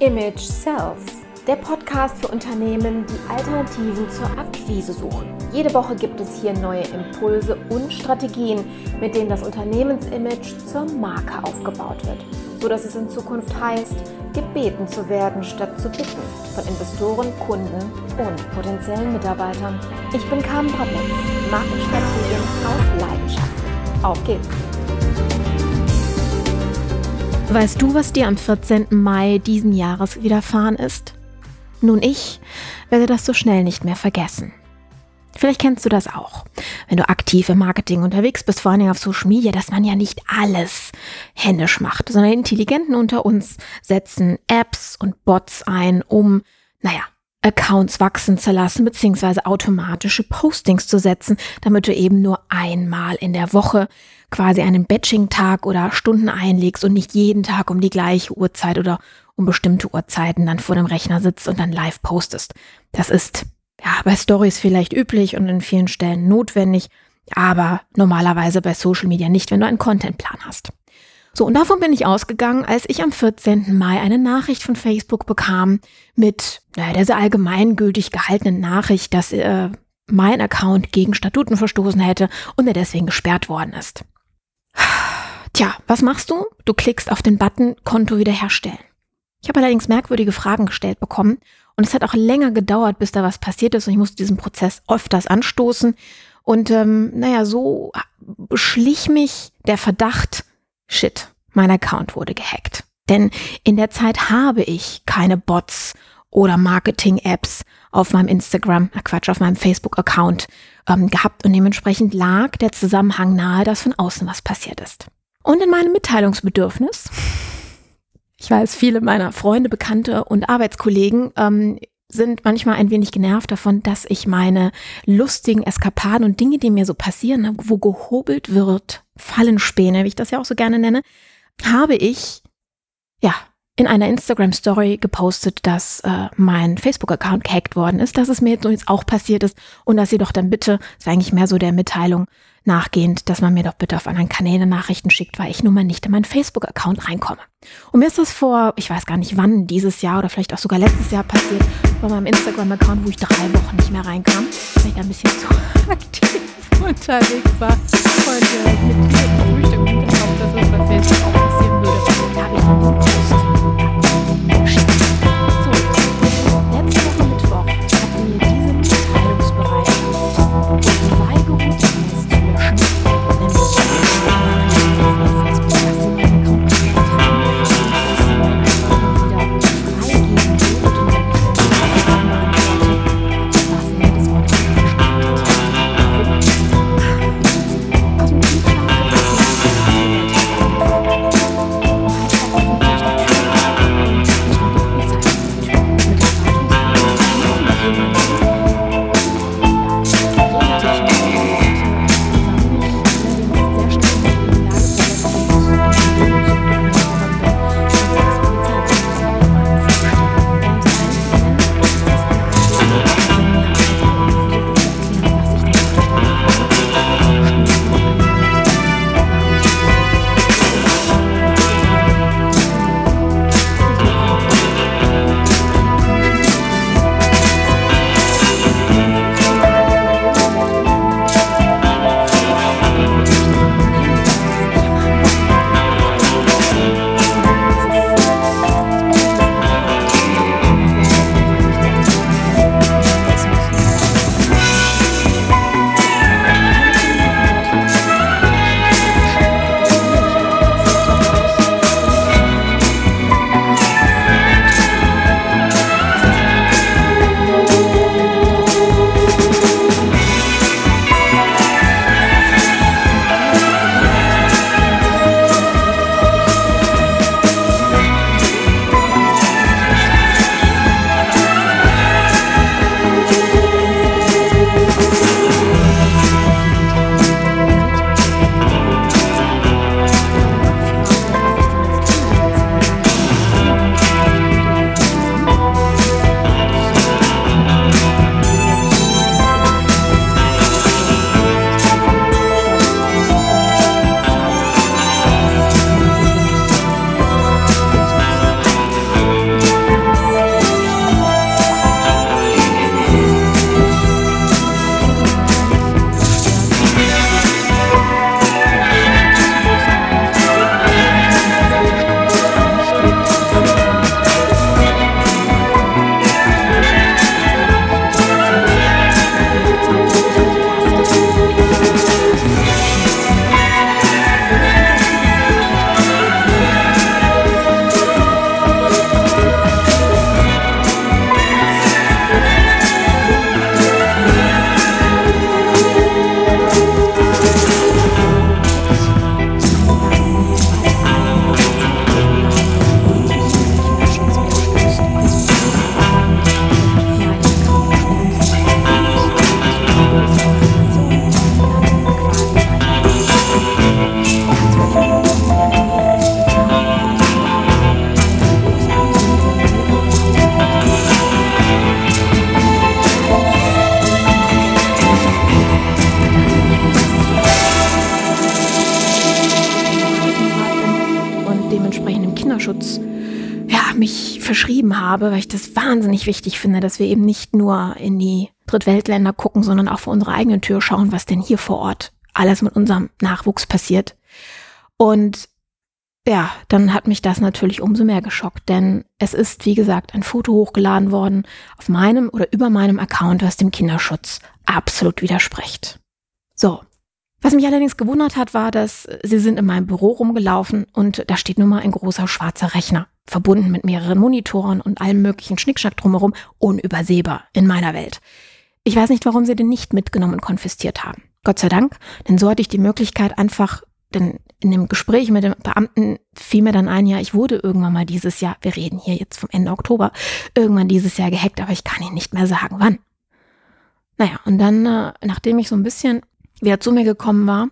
Image Sells, der Podcast für Unternehmen, die Alternativen zur Akquise suchen. Jede Woche gibt es hier neue Impulse und Strategien, mit denen das Unternehmensimage zur Marke aufgebaut wird, sodass es in Zukunft heißt, gebeten zu werden statt zu bitten von Investoren, Kunden und potenziellen Mitarbeitern. Ich bin Carmen Brablenz, Markenstrategin aus Leidenschaft. Auf geht's! Weißt du, was dir am 14. Mai diesen Jahres widerfahren ist? Nun, ich werde das so schnell nicht mehr vergessen. Vielleicht kennst du das auch, wenn du aktiv im Marketing unterwegs bist, vor allem auf Social Media, dass man ja nicht alles händisch macht, sondern Intelligenten unter uns setzen Apps und Bots ein, um, naja, Accounts wachsen zu lassen, beziehungsweise automatische Postings zu setzen, damit du eben nur einmal in der Woche quasi einen Batching-Tag oder Stunden einlegst und nicht jeden Tag um die gleiche Uhrzeit oder um bestimmte Uhrzeiten dann vor dem Rechner sitzt und dann live postest. Das ist ja bei Stories vielleicht üblich und in vielen Stellen notwendig, aber normalerweise bei Social Media nicht, wenn du einen Contentplan hast. So, und davon bin ich ausgegangen, als ich am 14. Mai eine Nachricht von Facebook bekam mit naja, der sehr allgemeingültig gehaltenen Nachricht, dass äh, mein Account gegen Statuten verstoßen hätte und er deswegen gesperrt worden ist. Tja, was machst du? Du klickst auf den Button Konto wiederherstellen. Ich habe allerdings merkwürdige Fragen gestellt bekommen und es hat auch länger gedauert, bis da was passiert ist und ich musste diesen Prozess öfters anstoßen. Und ähm, naja, so beschlich mich der Verdacht, shit, mein Account wurde gehackt. Denn in der Zeit habe ich keine Bots oder Marketing-Apps auf meinem Instagram, äh Quatsch, auf meinem Facebook-Account ähm, gehabt und dementsprechend lag der Zusammenhang nahe, dass von außen was passiert ist. Und in meinem Mitteilungsbedürfnis, ich weiß, viele meiner Freunde, Bekannte und Arbeitskollegen ähm, sind manchmal ein wenig genervt davon, dass ich meine lustigen Eskapaden und Dinge, die mir so passieren, wo gehobelt wird, Fallenspäne, wie ich das ja auch so gerne nenne, habe ich, ja, in einer Instagram-Story gepostet, dass äh, mein Facebook-Account gehackt worden ist, dass es mir jetzt auch passiert ist und dass ihr doch dann bitte, das war eigentlich mehr so der Mitteilung nachgehend, dass man mir doch bitte auf anderen Kanälen Nachrichten schickt, weil ich nun mal nicht in meinen Facebook-Account reinkomme. Und mir ist das vor, ich weiß gar nicht wann, dieses Jahr oder vielleicht auch sogar letztes Jahr passiert, bei meinem Instagram-Account, wo ich drei Wochen nicht mehr reinkam, weil ich ein bisschen zu aktiv unterwegs war. Und äh, mit diesem Frühstück im Hinterkopf, dass es bei Facebook auch passieren würde, da habe ich dann diesen Post habe, weil ich das wahnsinnig wichtig finde, dass wir eben nicht nur in die Drittweltländer gucken, sondern auch vor unserer eigenen Tür schauen, was denn hier vor Ort alles mit unserem Nachwuchs passiert. Und ja, dann hat mich das natürlich umso mehr geschockt, denn es ist, wie gesagt, ein Foto hochgeladen worden auf meinem oder über meinem Account, was dem Kinderschutz absolut widerspricht. So. Was mich allerdings gewundert hat, war, dass sie sind in meinem Büro rumgelaufen und da steht nun mal ein großer schwarzer Rechner, verbunden mit mehreren Monitoren und allem möglichen Schnickschnack drumherum, unübersehbar in meiner Welt. Ich weiß nicht, warum sie den nicht mitgenommen und konfisziert haben. Gott sei Dank, denn so hatte ich die Möglichkeit, einfach denn in dem Gespräch mit dem Beamten fiel mir dann ein, ja, ich wurde irgendwann mal dieses Jahr, wir reden hier jetzt vom Ende Oktober, irgendwann dieses Jahr gehackt, aber ich kann Ihnen nicht mehr sagen, wann. Naja, und dann, äh, nachdem ich so ein bisschen wieder zu mir gekommen war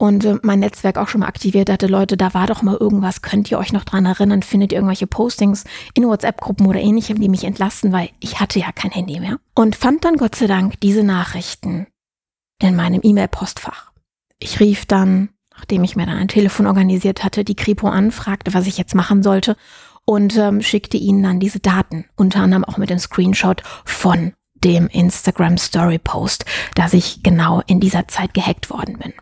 und äh, mein Netzwerk auch schon mal aktiviert hatte, Leute, da war doch mal irgendwas, könnt ihr euch noch dran erinnern, findet ihr irgendwelche Postings in WhatsApp-Gruppen oder ähnlichem, die mich entlasten, weil ich hatte ja kein Handy mehr. Und fand dann Gott sei Dank diese Nachrichten in meinem E-Mail-Postfach. Ich rief dann nachdem ich mir dann ein Telefon organisiert hatte, die Kripo anfragte, was ich jetzt machen sollte und ähm, schickte ihnen dann diese Daten, unter anderem auch mit dem Screenshot von dem Instagram Story Post, dass ich genau in dieser Zeit gehackt worden bin.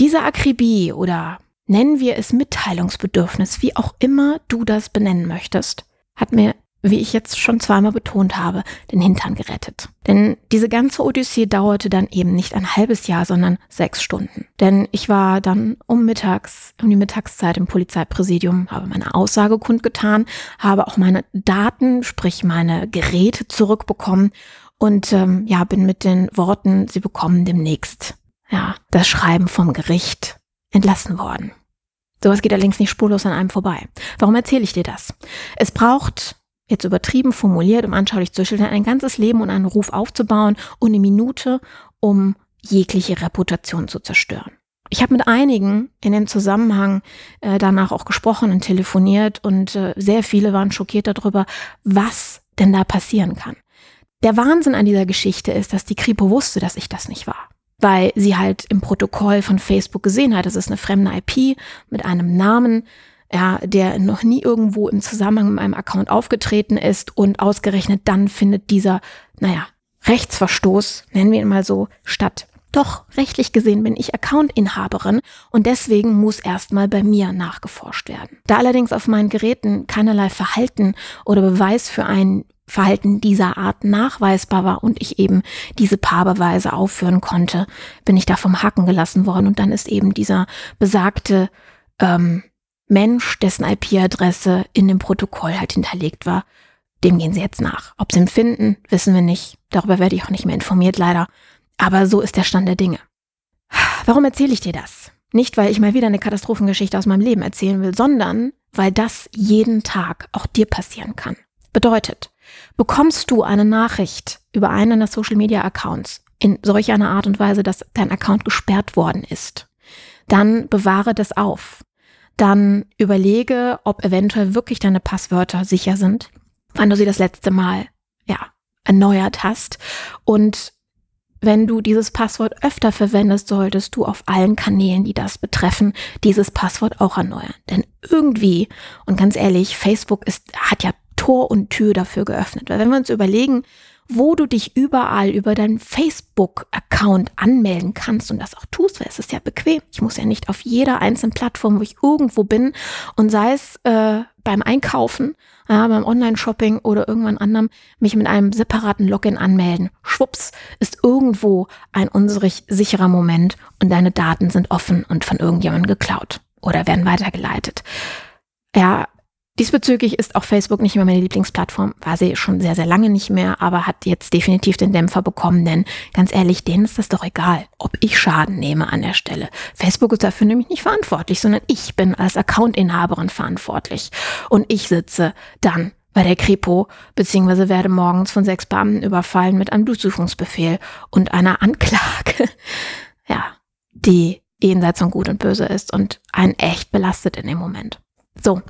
Diese Akribie oder nennen wir es Mitteilungsbedürfnis, wie auch immer du das benennen möchtest, hat mir wie ich jetzt schon zweimal betont habe, den Hintern gerettet. Denn diese ganze Odyssee dauerte dann eben nicht ein halbes Jahr, sondern sechs Stunden. Denn ich war dann um mittags, um die Mittagszeit im Polizeipräsidium, habe meine Aussage kundgetan, habe auch meine Daten, sprich meine Geräte zurückbekommen und ähm, ja, bin mit den Worten, sie bekommen demnächst ja das Schreiben vom Gericht entlassen worden. Sowas geht allerdings nicht spurlos an einem vorbei. Warum erzähle ich dir das? Es braucht jetzt übertrieben formuliert, um anschaulich zu schildern, ein ganzes Leben und einen Ruf aufzubauen und eine Minute, um jegliche Reputation zu zerstören. Ich habe mit einigen in dem Zusammenhang äh, danach auch gesprochen und telefoniert und äh, sehr viele waren schockiert darüber, was denn da passieren kann. Der Wahnsinn an dieser Geschichte ist, dass die Kripo wusste, dass ich das nicht war. Weil sie halt im Protokoll von Facebook gesehen hat, es ist eine fremde IP mit einem Namen, ja, der noch nie irgendwo im Zusammenhang mit meinem Account aufgetreten ist und ausgerechnet dann findet dieser, naja, Rechtsverstoß, nennen wir ihn mal so, statt. Doch, rechtlich gesehen bin ich Accountinhaberin und deswegen muss erstmal bei mir nachgeforscht werden. Da allerdings auf meinen Geräten keinerlei Verhalten oder Beweis für ein Verhalten dieser Art nachweisbar war und ich eben diese Paarbeweise aufführen konnte, bin ich da vom Haken gelassen worden und dann ist eben dieser besagte ähm, Mensch, dessen IP-Adresse in dem Protokoll halt hinterlegt war, dem gehen sie jetzt nach. Ob sie ihn finden, wissen wir nicht. Darüber werde ich auch nicht mehr informiert, leider. Aber so ist der Stand der Dinge. Warum erzähle ich dir das? Nicht, weil ich mal wieder eine Katastrophengeschichte aus meinem Leben erzählen will, sondern weil das jeden Tag auch dir passieren kann. Bedeutet, bekommst du eine Nachricht über einen deiner Social Media Accounts in solch einer Art und Weise, dass dein Account gesperrt worden ist, dann bewahre das auf dann überlege, ob eventuell wirklich deine Passwörter sicher sind, wann du sie das letzte Mal, ja, erneuert hast. Und wenn du dieses Passwort öfter verwendest, solltest du auf allen Kanälen, die das betreffen, dieses Passwort auch erneuern. Denn irgendwie, und ganz ehrlich, Facebook ist, hat ja Tor und Tür dafür geöffnet. Weil wenn wir uns überlegen, wo du dich überall über deinen Facebook-Account anmelden kannst und das auch tust, weil es ist ja bequem. Ich muss ja nicht auf jeder einzelnen Plattform, wo ich irgendwo bin und sei es äh, beim Einkaufen, ja, beim Online-Shopping oder irgendwann anderem, mich mit einem separaten Login anmelden. Schwupps, ist irgendwo ein unserig sicherer Moment und deine Daten sind offen und von irgendjemandem geklaut oder werden weitergeleitet. Ja, Diesbezüglich ist auch Facebook nicht mehr meine Lieblingsplattform, war sie schon sehr, sehr lange nicht mehr, aber hat jetzt definitiv den Dämpfer bekommen, denn ganz ehrlich, denen ist das doch egal, ob ich Schaden nehme an der Stelle. Facebook ist dafür nämlich nicht verantwortlich, sondern ich bin als Accountinhaberin verantwortlich. Und ich sitze dann bei der Kripo, beziehungsweise werde morgens von sechs Beamten überfallen mit einem Durchsuchungsbefehl und einer Anklage, ja, die jenseits von Gut und Böse ist und einen echt belastet in dem Moment. So,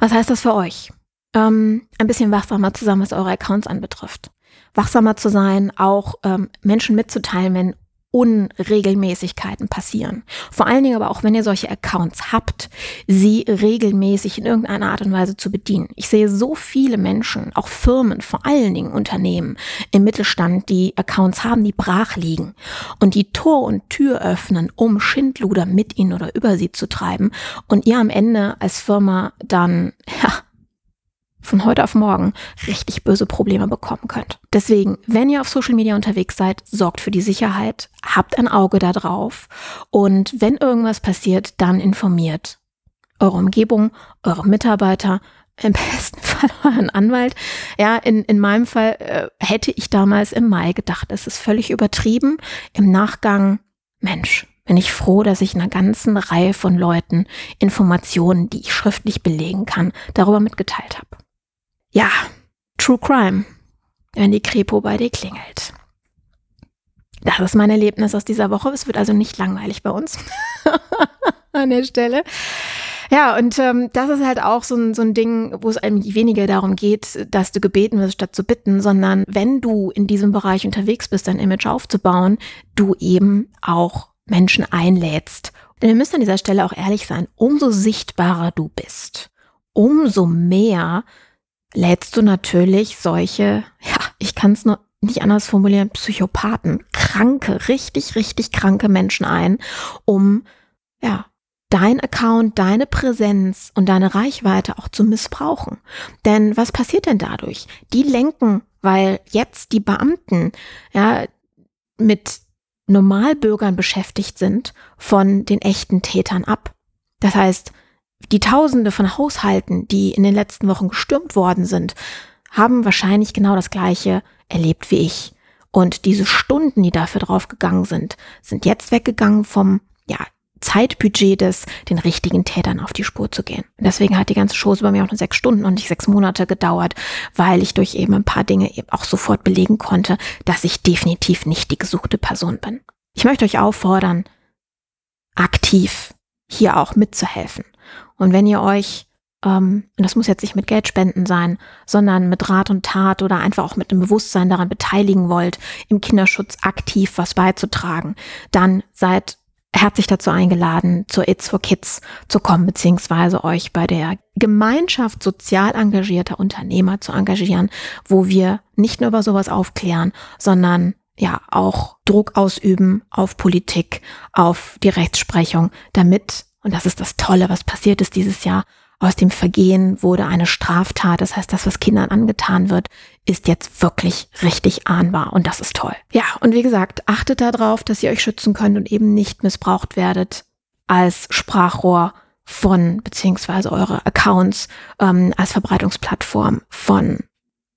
was heißt das für euch? Ähm, ein bisschen wachsamer zusammen, was eure Accounts anbetrifft. Wachsamer zu sein, auch ähm, Menschen mitzuteilen, wenn Unregelmäßigkeiten passieren. Vor allen Dingen aber auch, wenn ihr solche Accounts habt, sie regelmäßig in irgendeiner Art und Weise zu bedienen. Ich sehe so viele Menschen, auch Firmen, vor allen Dingen Unternehmen im Mittelstand, die Accounts haben, die brach liegen und die Tor und Tür öffnen, um Schindluder mit ihnen oder über sie zu treiben und ihr am Ende als Firma dann, ja, von heute auf morgen richtig böse Probleme bekommen könnt. Deswegen, wenn ihr auf Social Media unterwegs seid, sorgt für die Sicherheit, habt ein Auge da drauf und wenn irgendwas passiert, dann informiert eure Umgebung, eure Mitarbeiter, im besten Fall euren Anwalt. Ja, in, in meinem Fall äh, hätte ich damals im Mai gedacht, es ist völlig übertrieben. Im Nachgang, Mensch, bin ich froh, dass ich einer ganzen Reihe von Leuten Informationen, die ich schriftlich belegen kann, darüber mitgeteilt habe. Ja, True Crime, wenn die Kripo bei dir klingelt. Das ist mein Erlebnis aus dieser Woche. Es wird also nicht langweilig bei uns an der Stelle. Ja, und ähm, das ist halt auch so ein, so ein Ding, wo es einem weniger darum geht, dass du gebeten wirst, statt zu bitten, sondern wenn du in diesem Bereich unterwegs bist, dein Image aufzubauen, du eben auch Menschen einlädst. Denn wir müssen an dieser Stelle auch ehrlich sein, umso sichtbarer du bist, umso mehr lädst du natürlich solche, ja, ich kann es nur nicht anders formulieren, Psychopathen, kranke, richtig, richtig kranke Menschen ein, um, ja, dein Account, deine Präsenz und deine Reichweite auch zu missbrauchen. Denn was passiert denn dadurch? Die lenken, weil jetzt die Beamten, ja, mit Normalbürgern beschäftigt sind, von den echten Tätern ab. Das heißt, die Tausende von Haushalten, die in den letzten Wochen gestürmt worden sind, haben wahrscheinlich genau das Gleiche erlebt wie ich. Und diese Stunden, die dafür draufgegangen sind, sind jetzt weggegangen vom, ja, Zeitbudget des, den richtigen Tätern auf die Spur zu gehen. Und deswegen hat die ganze Chose bei mir auch nur sechs Stunden und nicht sechs Monate gedauert, weil ich durch eben ein paar Dinge eben auch sofort belegen konnte, dass ich definitiv nicht die gesuchte Person bin. Ich möchte euch auffordern, aktiv hier auch mitzuhelfen. Und wenn ihr euch, ähm, und das muss jetzt nicht mit Geldspenden sein, sondern mit Rat und Tat oder einfach auch mit dem Bewusstsein daran beteiligen wollt, im Kinderschutz aktiv was beizutragen, dann seid herzlich dazu eingeladen, zur It's for Kids zu kommen, beziehungsweise euch bei der Gemeinschaft sozial engagierter Unternehmer zu engagieren, wo wir nicht nur über sowas aufklären, sondern ja auch Druck ausüben auf Politik, auf die Rechtsprechung, damit und das ist das Tolle, was passiert ist dieses Jahr. Aus dem Vergehen wurde eine Straftat. Das heißt, das, was Kindern angetan wird, ist jetzt wirklich richtig ahnbar. Und das ist toll. Ja, und wie gesagt, achtet darauf, dass ihr euch schützen könnt und eben nicht missbraucht werdet als Sprachrohr von, beziehungsweise eure Accounts ähm, als Verbreitungsplattform von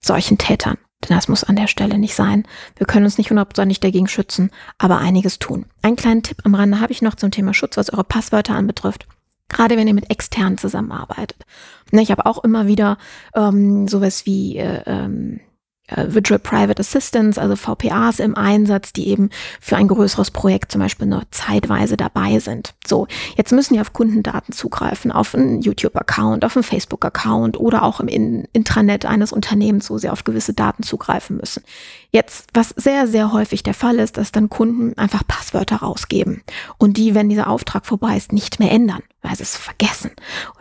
solchen Tätern. Denn das muss an der Stelle nicht sein. Wir können uns nicht hundertprozentig dagegen schützen, aber einiges tun. Einen kleinen Tipp am Rande habe ich noch zum Thema Schutz, was eure Passwörter anbetrifft. Gerade wenn ihr mit externen zusammenarbeitet. Ne, ich habe auch immer wieder ähm, sowas wie äh, ähm, äh, Virtual Private Assistants, also VPAs im Einsatz, die eben für ein größeres Projekt zum Beispiel nur zeitweise dabei sind. So, jetzt müssen die auf Kundendaten zugreifen, auf einen YouTube-Account, auf einen Facebook-Account oder auch im Intranet eines Unternehmens, wo sie auf gewisse Daten zugreifen müssen. Jetzt, was sehr, sehr häufig der Fall ist, dass dann Kunden einfach Passwörter rausgeben und die, wenn dieser Auftrag vorbei ist, nicht mehr ändern, weil sie es vergessen,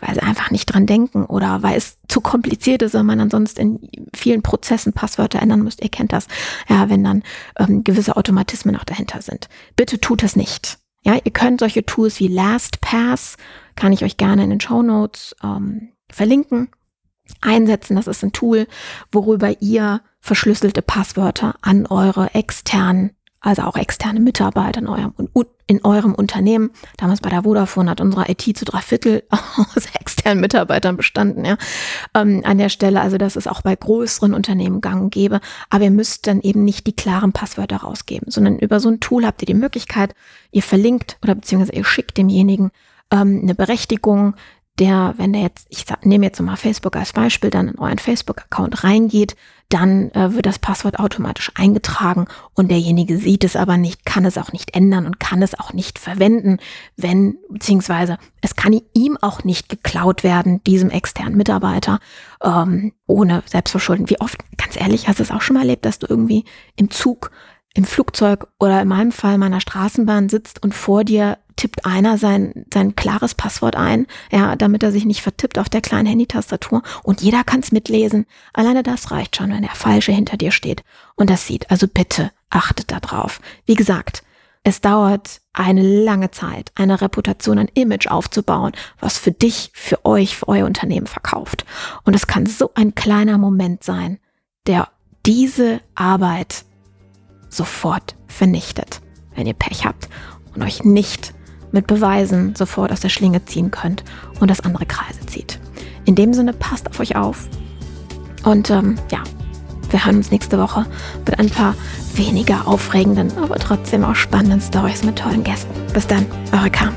weil sie einfach nicht dran denken oder weil es zu kompliziert ist, wenn man ansonsten in vielen Prozessen Passwörter ändern müsst. Ihr kennt das, ja, wenn dann ähm, gewisse Automatismen auch dahinter sind. Bitte tut es nicht. Ja, ihr könnt solche Tools wie LastPass, kann ich euch gerne in den Show Notes ähm, verlinken, einsetzen. Das ist ein Tool, worüber ihr verschlüsselte Passwörter an eure externen, also auch externe Mitarbeiter in eurem, in eurem Unternehmen. Damals bei der Vodafone hat unsere IT zu drei Viertel aus externen Mitarbeitern bestanden, ja. Ähm, an der Stelle, also das ist auch bei größeren Unternehmen gang und gäbe. Aber ihr müsst dann eben nicht die klaren Passwörter rausgeben, sondern über so ein Tool habt ihr die Möglichkeit, ihr verlinkt oder beziehungsweise ihr schickt demjenigen ähm, eine Berechtigung, der, wenn der jetzt, ich nehme jetzt mal Facebook als Beispiel, dann in euren Facebook-Account reingeht, dann äh, wird das Passwort automatisch eingetragen und derjenige sieht es aber nicht, kann es auch nicht ändern und kann es auch nicht verwenden, wenn, beziehungsweise es kann ihm auch nicht geklaut werden, diesem externen Mitarbeiter, ähm, ohne Selbstverschulden. Wie oft, ganz ehrlich, hast du es auch schon mal erlebt, dass du irgendwie im Zug im Flugzeug oder in meinem Fall meiner Straßenbahn sitzt und vor dir tippt einer sein, sein klares Passwort ein, ja, damit er sich nicht vertippt auf der kleinen Handytastatur und jeder kann es mitlesen. Alleine das reicht schon, wenn der Falsche hinter dir steht und das sieht. Also bitte achtet da drauf. Wie gesagt, es dauert eine lange Zeit, eine Reputation, ein Image aufzubauen, was für dich, für euch, für euer Unternehmen verkauft. Und es kann so ein kleiner Moment sein, der diese Arbeit sofort vernichtet, wenn ihr Pech habt und euch nicht mit Beweisen sofort aus der Schlinge ziehen könnt und das andere Kreise zieht. In dem Sinne, passt auf euch auf. Und ähm, ja, wir hören uns nächste Woche mit ein paar weniger aufregenden, aber trotzdem auch spannenden Stories mit tollen Gästen. Bis dann, eure Kam.